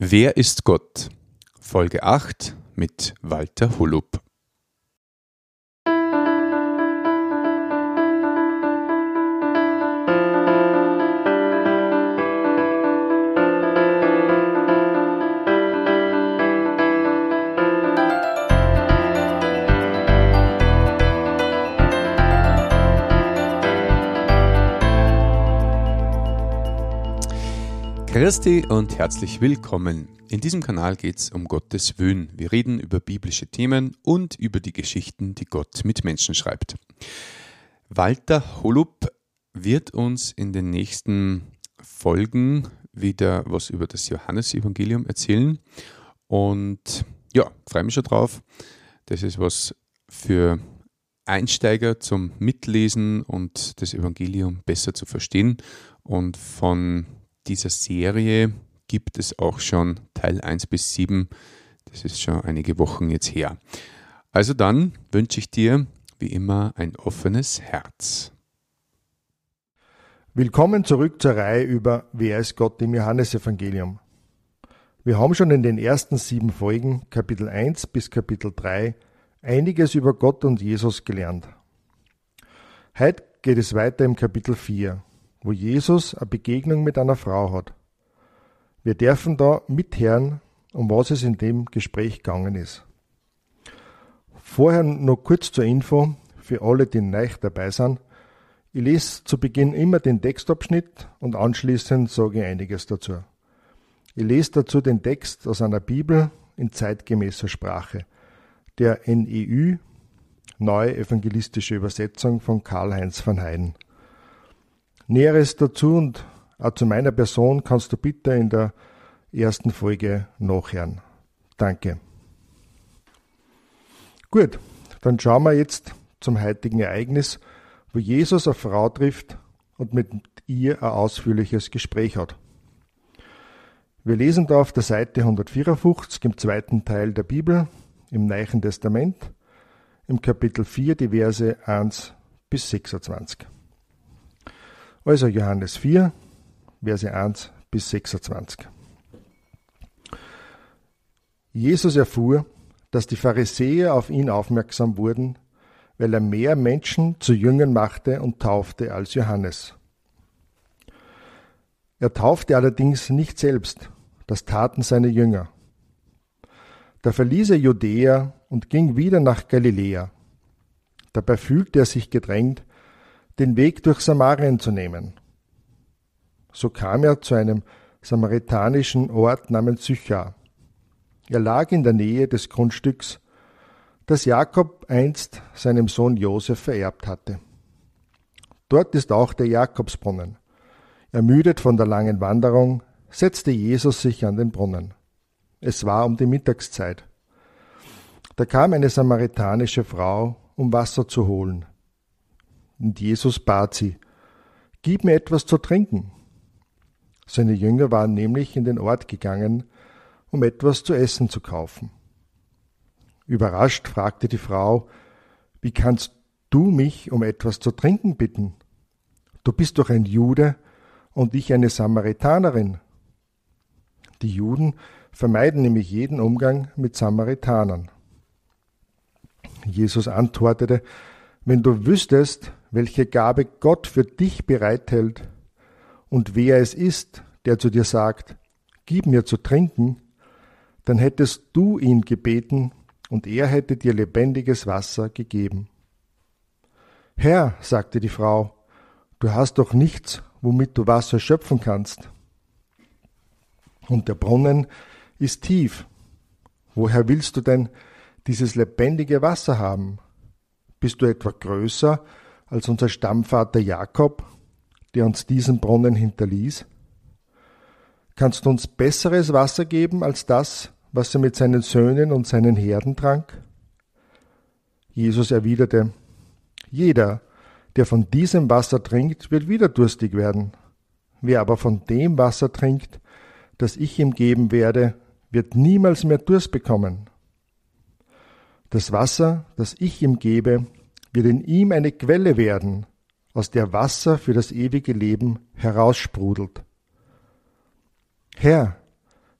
Wer ist Gott? Folge 8 mit Walter Holub. Christi und herzlich willkommen. In diesem Kanal geht es um Gottes Wöhn. Wir reden über biblische Themen und über die Geschichten, die Gott mit Menschen schreibt. Walter Holub wird uns in den nächsten Folgen wieder was über das Johannesevangelium erzählen. Und ja, freue mich schon drauf. Das ist was für Einsteiger zum Mitlesen und das Evangelium besser zu verstehen. Und von dieser Serie gibt es auch schon Teil 1 bis 7. Das ist schon einige Wochen jetzt her. Also dann wünsche ich dir wie immer ein offenes Herz. Willkommen zurück zur Reihe über Wer ist Gott im Johannesevangelium. Wir haben schon in den ersten sieben Folgen, Kapitel 1 bis Kapitel 3, einiges über Gott und Jesus gelernt. Heute geht es weiter im Kapitel 4 wo Jesus eine Begegnung mit einer Frau hat. Wir dürfen da mithören, um was es in dem Gespräch gegangen ist. Vorher noch kurz zur Info für alle, die neu dabei sind. Ich lese zu Beginn immer den Textabschnitt und anschließend sage ich einiges dazu. Ich lese dazu den Text aus einer Bibel in zeitgemäßer Sprache, der NEU, Neue Evangelistische Übersetzung von Karl-Heinz van Heiden. Näheres dazu und auch zu meiner Person kannst du bitte in der ersten Folge nachhören. Danke. Gut, dann schauen wir jetzt zum heutigen Ereignis, wo Jesus eine Frau trifft und mit ihr ein ausführliches Gespräch hat. Wir lesen da auf der Seite 154 im zweiten Teil der Bibel im Neuen Testament im Kapitel 4 die Verse 1 bis 26. Also Johannes 4, Verse 1 bis 26. Jesus erfuhr, dass die Pharisäer auf ihn aufmerksam wurden, weil er mehr Menschen zu Jüngern machte und taufte als Johannes. Er taufte allerdings nicht selbst, das taten seine Jünger. Da verließ er Judäa und ging wieder nach Galiläa. Dabei fühlte er sich gedrängt, den Weg durch Samarien zu nehmen. So kam er zu einem samaritanischen Ort namens Sychar. Er lag in der Nähe des Grundstücks, das Jakob einst seinem Sohn Josef vererbt hatte. Dort ist auch der Jakobsbrunnen. Ermüdet von der langen Wanderung, setzte Jesus sich an den Brunnen. Es war um die Mittagszeit. Da kam eine samaritanische Frau, um Wasser zu holen. Und Jesus bat sie, Gib mir etwas zu trinken. Seine Jünger waren nämlich in den Ort gegangen, um etwas zu essen zu kaufen. Überrascht fragte die Frau, Wie kannst du mich um etwas zu trinken bitten? Du bist doch ein Jude und ich eine Samaritanerin. Die Juden vermeiden nämlich jeden Umgang mit Samaritanern. Jesus antwortete, wenn du wüsstest, welche Gabe Gott für dich bereithält und wer es ist, der zu dir sagt, gib mir zu trinken, dann hättest du ihn gebeten und er hätte dir lebendiges Wasser gegeben. Herr, sagte die Frau, du hast doch nichts, womit du Wasser schöpfen kannst. Und der Brunnen ist tief. Woher willst du denn dieses lebendige Wasser haben? Bist du etwa größer als unser Stammvater Jakob, der uns diesen Brunnen hinterließ? Kannst du uns besseres Wasser geben als das, was er mit seinen Söhnen und seinen Herden trank? Jesus erwiderte, Jeder, der von diesem Wasser trinkt, wird wieder durstig werden. Wer aber von dem Wasser trinkt, das ich ihm geben werde, wird niemals mehr Durst bekommen. Das Wasser, das ich ihm gebe, wird in ihm eine Quelle werden, aus der Wasser für das ewige Leben heraussprudelt. Herr,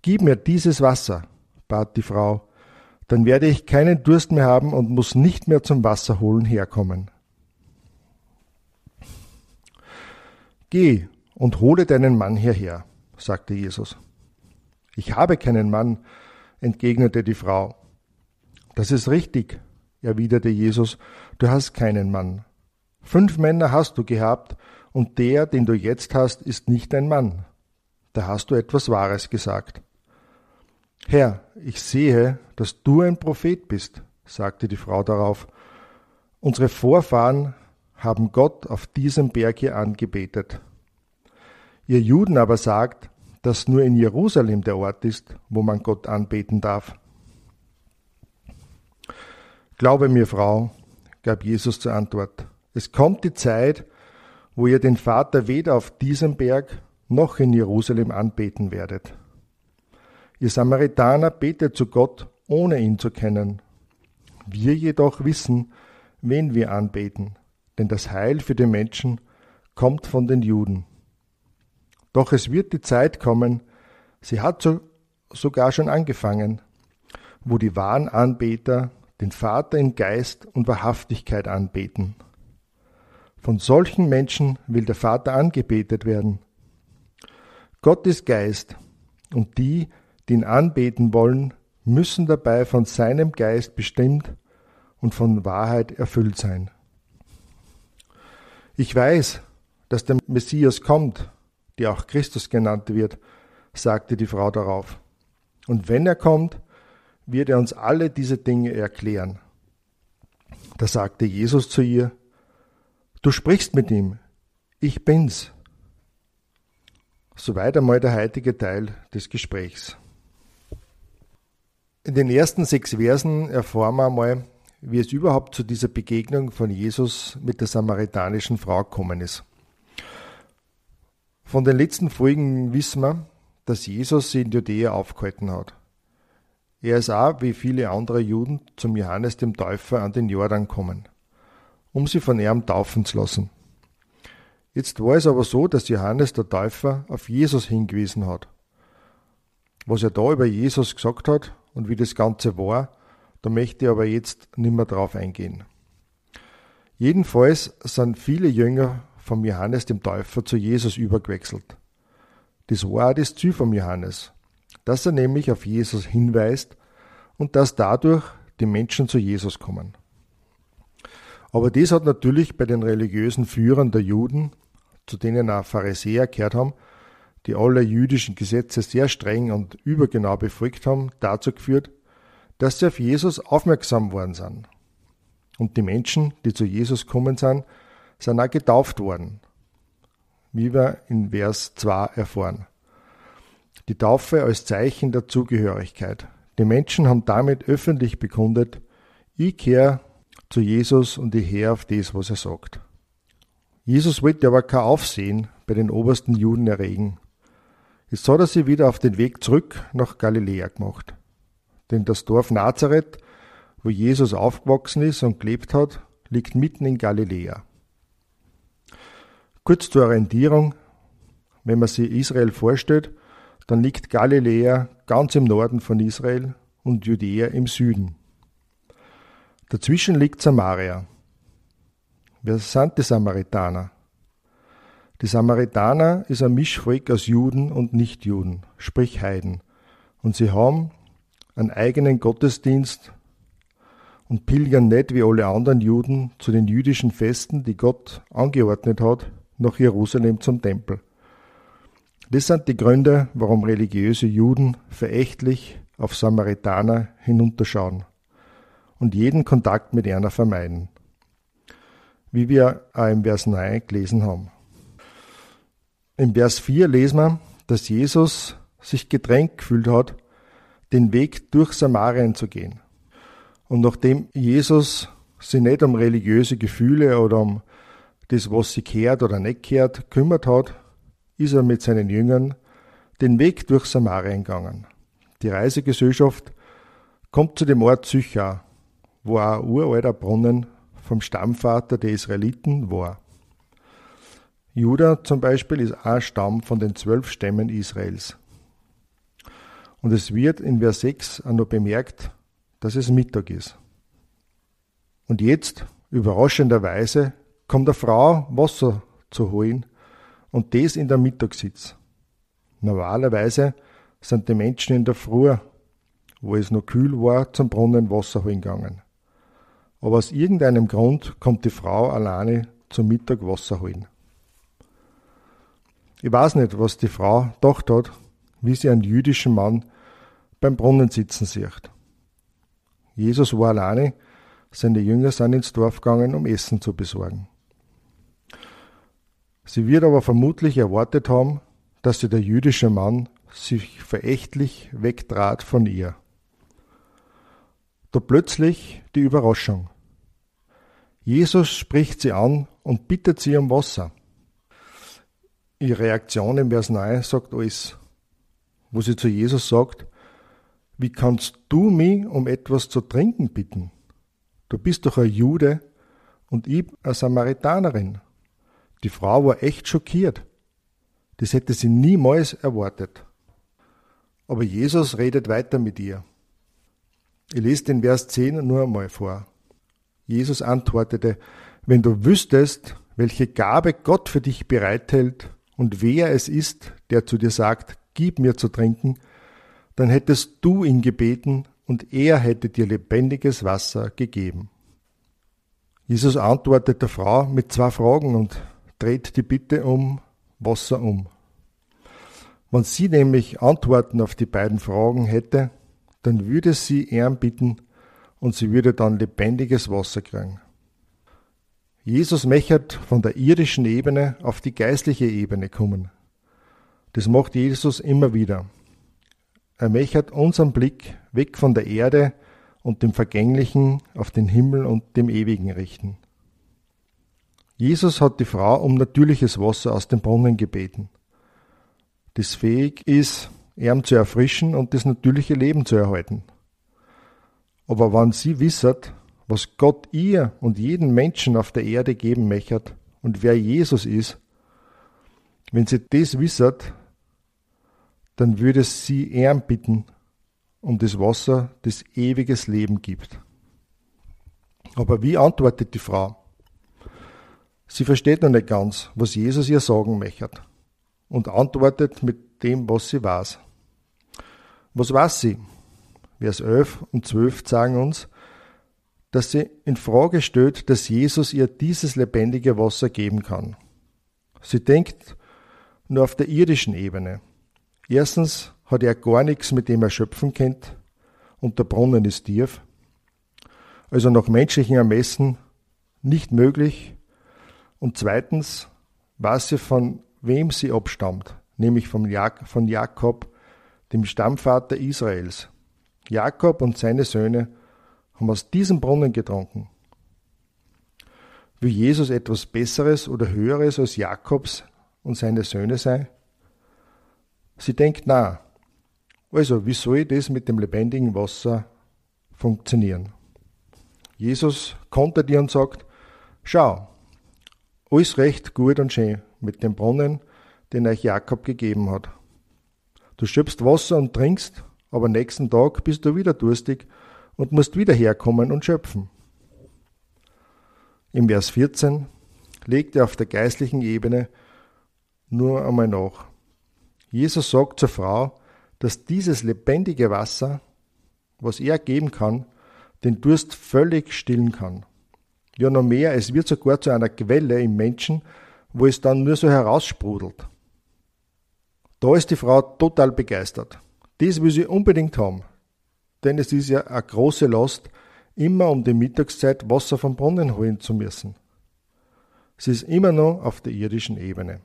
Gib mir dieses Wasser, bat die Frau, dann werde ich keinen Durst mehr haben und muss nicht mehr zum Wasserholen herkommen. Geh und hole deinen Mann hierher, sagte Jesus. Ich habe keinen Mann, entgegnete die Frau. Das ist richtig, erwiderte Jesus, du hast keinen Mann. Fünf Männer hast du gehabt, und der, den du jetzt hast, ist nicht dein Mann. Da hast du etwas Wahres gesagt. Herr, ich sehe, dass du ein Prophet bist, sagte die Frau darauf. Unsere Vorfahren haben Gott auf diesem Berg hier angebetet. Ihr Juden aber sagt, dass nur in Jerusalem der Ort ist, wo man Gott anbeten darf. Glaube mir, Frau, gab Jesus zur Antwort, es kommt die Zeit, wo ihr den Vater weder auf diesem Berg noch in Jerusalem anbeten werdet. Ihr Samaritaner betet zu Gott, ohne ihn zu kennen. Wir jedoch wissen, wen wir anbeten, denn das Heil für den Menschen kommt von den Juden. Doch es wird die Zeit kommen, sie hat so, sogar schon angefangen, wo die wahren Anbeter den Vater in Geist und Wahrhaftigkeit anbeten. Von solchen Menschen will der Vater angebetet werden. Gott ist Geist, und die, die ihn anbeten wollen, müssen dabei von seinem Geist bestimmt und von Wahrheit erfüllt sein. Ich weiß, dass der Messias kommt, der auch Christus genannt wird, sagte die Frau darauf. Und wenn er kommt, wird er uns alle diese Dinge erklären. Da sagte Jesus zu ihr, Du sprichst mit ihm, ich bin's. Soweit einmal der heutige Teil des Gesprächs. In den ersten sechs Versen erfahren wir einmal, wie es überhaupt zu dieser Begegnung von Jesus mit der samaritanischen Frau gekommen ist. Von den letzten Folgen wissen wir, dass Jesus sie in Judäa aufgehalten hat. Er ist auch, wie viele andere Juden, zum Johannes dem Täufer an den Jordan gekommen, um sie von ihm taufen zu lassen. Jetzt war es aber so, dass Johannes der Täufer auf Jesus hingewiesen hat. Was er da über Jesus gesagt hat, und wie das Ganze war, da möchte ich aber jetzt nicht mehr drauf eingehen. Jedenfalls sind viele Jünger vom Johannes dem Täufer zu Jesus übergewechselt. Das war auch das Ziel vom Johannes, dass er nämlich auf Jesus hinweist und dass dadurch die Menschen zu Jesus kommen. Aber das hat natürlich bei den religiösen Führern der Juden, zu denen auch Pharisäer gehört haben, die alle jüdischen Gesetze sehr streng und übergenau befolgt haben, dazu geführt, dass sie auf Jesus aufmerksam worden sind. Und die Menschen, die zu Jesus kommen sind, sind auch getauft worden, wie wir in Vers 2 erfahren. Die Taufe als Zeichen der Zugehörigkeit. Die Menschen haben damit öffentlich bekundet, ich kehre zu Jesus und ich höre auf das, was er sagt. Jesus wollte aber kein Aufsehen bei den obersten Juden erregen. Jetzt hat er sie wieder auf den Weg zurück nach Galiläa gemacht. Denn das Dorf Nazareth, wo Jesus aufgewachsen ist und gelebt hat, liegt mitten in Galiläa. Kurz zur Orientierung, wenn man sich Israel vorstellt, dann liegt Galiläa ganz im Norden von Israel und Judäa im Süden. Dazwischen liegt Samaria. Wer sind die Samaritaner? Die Samaritaner ist ein Mischvolk aus Juden und Nichtjuden, sprich Heiden. Und sie haben einen eigenen Gottesdienst und pilgern nicht wie alle anderen Juden zu den jüdischen Festen, die Gott angeordnet hat, nach Jerusalem zum Tempel. Das sind die Gründe, warum religiöse Juden verächtlich auf Samaritaner hinunterschauen und jeden Kontakt mit einer vermeiden. Wie wir auch im Vers 9 gelesen haben. Im Vers 4 lesen wir, dass Jesus sich gedrängt gefühlt hat, den Weg durch Samarien zu gehen. Und nachdem Jesus sich nicht um religiöse Gefühle oder um das, was sie kehrt oder nicht kehrt, kümmert hat, ist er mit seinen Jüngern den Weg durch Samarien gegangen. Die Reisegesellschaft kommt zu dem Ort Sychar, wo ein uralter Brunnen vom Stammvater der Israeliten war. Juda zum Beispiel ist ein Stamm von den zwölf Stämmen Israels. Und es wird in Vers 6 auch noch bemerkt, dass es Mittag ist. Und jetzt, überraschenderweise, kommt eine Frau Wasser zu holen und das in der Mittagssitz. Normalerweise sind die Menschen in der Früh, wo es noch kühl war, zum Brunnen Wasser holen gegangen. Aber aus irgendeinem Grund kommt die Frau alleine zum Mittag Wasser holen. Ich weiß nicht, was die Frau gedacht hat, wie sie einen jüdischen Mann beim Brunnen sitzen sieht. Jesus war alleine, seine Jünger sind ins Dorf gegangen, um Essen zu besorgen. Sie wird aber vermutlich erwartet haben, dass der jüdische Mann sich verächtlich wegtrat von ihr. Da plötzlich die Überraschung. Jesus spricht sie an und bittet sie um Wasser. Ihre Reaktion im Vers 9 sagt alles, wo sie zu Jesus sagt, wie kannst du mich um etwas zu trinken bitten? Du bist doch ein Jude und ich eine Samaritanerin. Die Frau war echt schockiert. Das hätte sie niemals erwartet. Aber Jesus redet weiter mit ihr. Ich lese den Vers 10 nur einmal vor. Jesus antwortete, wenn du wüsstest, welche Gabe Gott für dich bereithält und wer es ist, der zu dir sagt, gib mir zu trinken, dann hättest du ihn gebeten und er hätte dir lebendiges Wasser gegeben. Jesus antwortet der Frau mit zwei Fragen und dreht die Bitte um Wasser um. Wenn sie nämlich Antworten auf die beiden Fragen hätte, dann würde sie ihn bitten und sie würde dann lebendiges Wasser kriegen. Jesus mechert von der irdischen Ebene auf die geistliche Ebene kommen. Das macht Jesus immer wieder. Er mechert unseren Blick weg von der Erde und dem Vergänglichen auf den Himmel und dem Ewigen richten. Jesus hat die Frau um natürliches Wasser aus dem Brunnen gebeten, das fähig ist, ihm zu erfrischen und das natürliche Leben zu erhalten. Aber wenn sie wisset, was Gott ihr und jeden Menschen auf der Erde geben möchte und wer Jesus ist, wenn sie das wisset, dann würde sie ihm bitten um das Wasser, das ewiges Leben gibt. Aber wie antwortet die Frau? Sie versteht noch nicht ganz, was Jesus ihr sagen möchte und antwortet mit dem, was sie weiß. Was weiß sie? Vers 11 und 12 sagen uns, dass sie in Frage stellt, dass Jesus ihr dieses lebendige Wasser geben kann. Sie denkt nur auf der irdischen Ebene. Erstens hat er gar nichts, mit dem er schöpfen kennt, und der Brunnen ist tief. Also nach menschlichen Ermessen nicht möglich und zweitens weiß sie, von wem sie abstammt, nämlich von Jakob, dem Stammvater Israels. Jakob und seine Söhne haben aus diesem Brunnen getrunken. Will Jesus etwas Besseres oder Höheres als Jakobs und seine Söhne sein? Sie denkt na. Also, wie soll das mit dem lebendigen Wasser funktionieren? Jesus kontert ihr und sagt, schau, alles recht gut und schön mit dem Brunnen, den euch Jakob gegeben hat. Du schöpfst Wasser und trinkst, aber nächsten Tag bist du wieder durstig und musst wieder herkommen und schöpfen. Im Vers 14 legt er auf der geistlichen Ebene nur einmal nach. Jesus sagt zur Frau, dass dieses lebendige Wasser, was er geben kann, den Durst völlig stillen kann. Ja, noch mehr, es wird sogar zu einer Quelle im Menschen, wo es dann nur so heraussprudelt. Da ist die Frau total begeistert. Das will sie unbedingt haben. Denn es ist ja eine große Last, immer um die Mittagszeit Wasser vom Brunnen holen zu müssen. Sie ist immer noch auf der irdischen Ebene.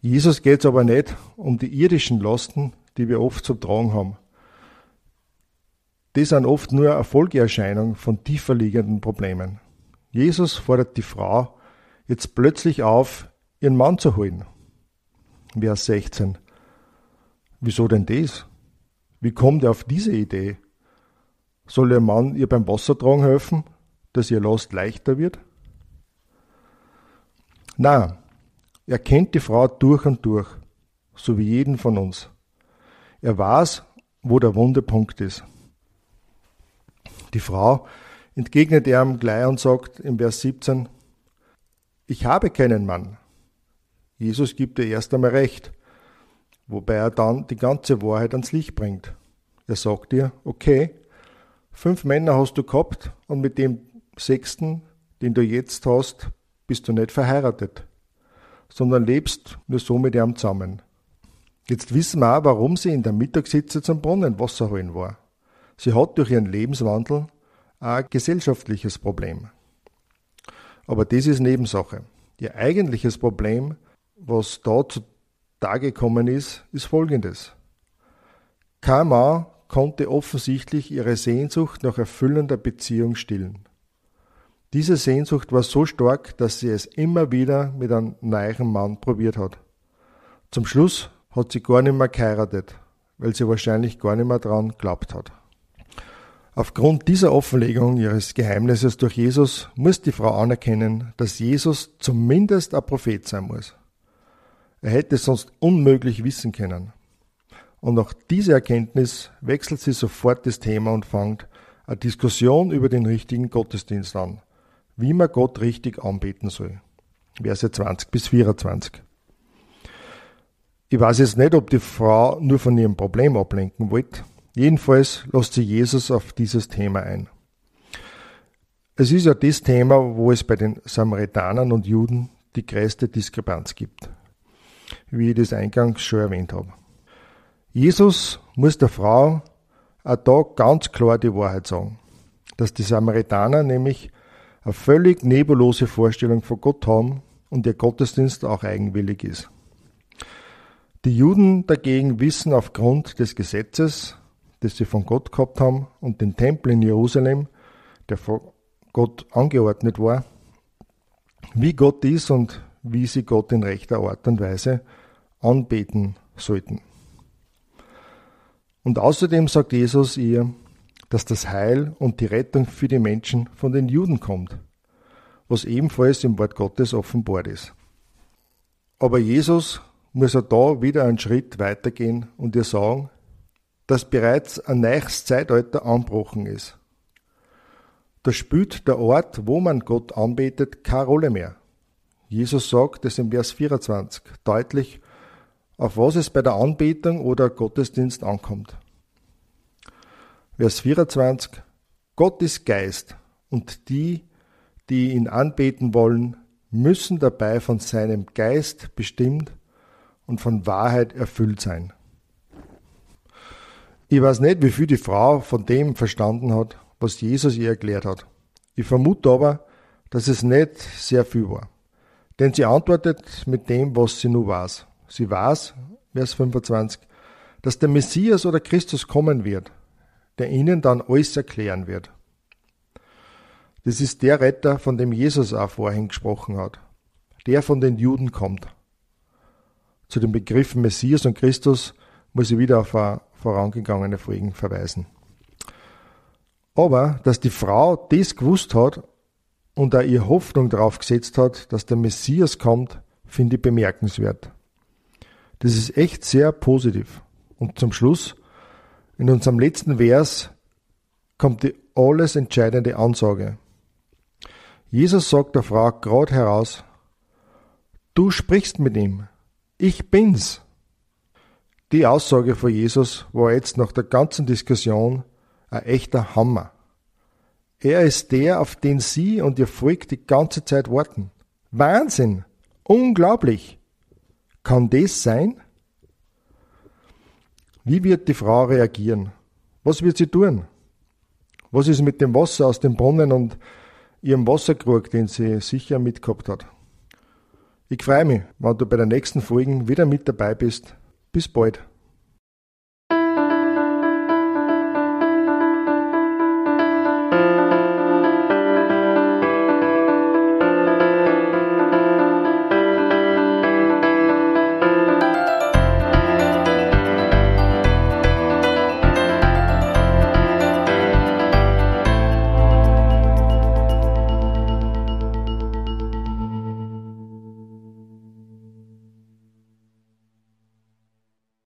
Jesus geht es aber nicht um die irdischen Lasten, die wir oft zu tragen haben. Die sind oft nur eine Folgeerscheinung von tiefer liegenden Problemen. Jesus fordert die Frau jetzt plötzlich auf, ihren Mann zu holen. Vers 16. Wieso denn das? Wie kommt er auf diese Idee? Soll ihr Mann ihr beim Wassertragen helfen, dass ihr Last leichter wird? Na, er kennt die Frau durch und durch, so wie jeden von uns. Er weiß, wo der wunde Punkt ist. Die Frau entgegnet ihm gleich und sagt im Vers 17, ich habe keinen Mann. Jesus gibt ihr erst einmal recht, wobei er dann die ganze Wahrheit ans Licht bringt. Er sagt ihr, okay, fünf Männer hast du gehabt und mit dem sechsten, den du jetzt hast, bist du nicht verheiratet, sondern lebst nur so mit ihm zusammen. Jetzt wissen wir auch, warum sie in der Mittagssitze zum Brunnen Wasser holen war. Sie hat durch ihren Lebenswandel ein gesellschaftliches Problem. Aber das ist Nebensache. Ihr eigentliches Problem, was da zutage gekommen ist, ist folgendes. Mann konnte offensichtlich ihre Sehnsucht nach erfüllender Beziehung stillen. Diese Sehnsucht war so stark, dass sie es immer wieder mit einem neuen Mann probiert hat. Zum Schluss hat sie gar nicht mehr geheiratet, weil sie wahrscheinlich gar nicht mehr dran geglaubt hat. Aufgrund dieser Offenlegung ihres Geheimnisses durch Jesus muss die Frau anerkennen, dass Jesus zumindest ein Prophet sein muss. Er hätte es sonst unmöglich wissen können. Und nach dieser Erkenntnis wechselt sie sofort das Thema und fängt eine Diskussion über den richtigen Gottesdienst an, wie man Gott richtig anbeten soll. Verse 20 bis 24. Ich weiß jetzt nicht, ob die Frau nur von ihrem Problem ablenken wollte, Jedenfalls lässt sie Jesus auf dieses Thema ein. Es ist ja das Thema, wo es bei den Samaritanern und Juden die größte Diskrepanz gibt, wie ich das eingangs schon erwähnt habe. Jesus muss der Frau auch da ganz klar die Wahrheit sagen, dass die Samaritaner nämlich eine völlig nebulose Vorstellung von Gott haben und ihr Gottesdienst auch eigenwillig ist. Die Juden dagegen wissen aufgrund des Gesetzes, das sie von Gott gehabt haben, und den Tempel in Jerusalem, der von Gott angeordnet war, wie Gott ist und wie sie Gott in rechter Art und Weise anbeten sollten. Und außerdem sagt Jesus ihr, dass das Heil und die Rettung für die Menschen von den Juden kommt, was ebenfalls im Wort Gottes offenbart ist. Aber Jesus muss er da wieder einen Schritt weitergehen und ihr sagen, dass bereits ein neues Zeitalter anbrochen ist. Da spielt der Ort, wo man Gott anbetet, keine Rolle mehr. Jesus sagt es im Vers 24 deutlich, auf was es bei der Anbetung oder Gottesdienst ankommt. Vers 24 Gott ist Geist und die, die ihn anbeten wollen, müssen dabei von seinem Geist bestimmt und von Wahrheit erfüllt sein. Ich weiß nicht, wie viel die Frau von dem verstanden hat, was Jesus ihr erklärt hat. Ich vermute aber, dass es nicht sehr viel war. Denn sie antwortet mit dem, was sie nur weiß. Sie weiß, Vers 25, dass der Messias oder Christus kommen wird, der ihnen dann alles erklären wird. Das ist der Retter, von dem Jesus auch vorhin gesprochen hat, der von den Juden kommt. Zu den Begriffen Messias und Christus muss ich wieder auf eine vorangegangene Folgen verweisen. Aber, dass die Frau das gewusst hat und auch ihre Hoffnung darauf gesetzt hat, dass der Messias kommt, finde ich bemerkenswert. Das ist echt sehr positiv. Und zum Schluss, in unserem letzten Vers, kommt die alles entscheidende Ansage. Jesus sagt der Frau gerade heraus, du sprichst mit ihm, ich bin's. Die Aussage von Jesus war jetzt nach der ganzen Diskussion ein echter Hammer. Er ist der, auf den Sie und Ihr Volk die ganze Zeit warten. Wahnsinn! Unglaublich! Kann das sein? Wie wird die Frau reagieren? Was wird sie tun? Was ist mit dem Wasser aus dem Brunnen und ihrem Wasserkrug, den sie sicher mitgehabt hat? Ich freue mich, wenn du bei der nächsten Folge wieder mit dabei bist. Bis bald.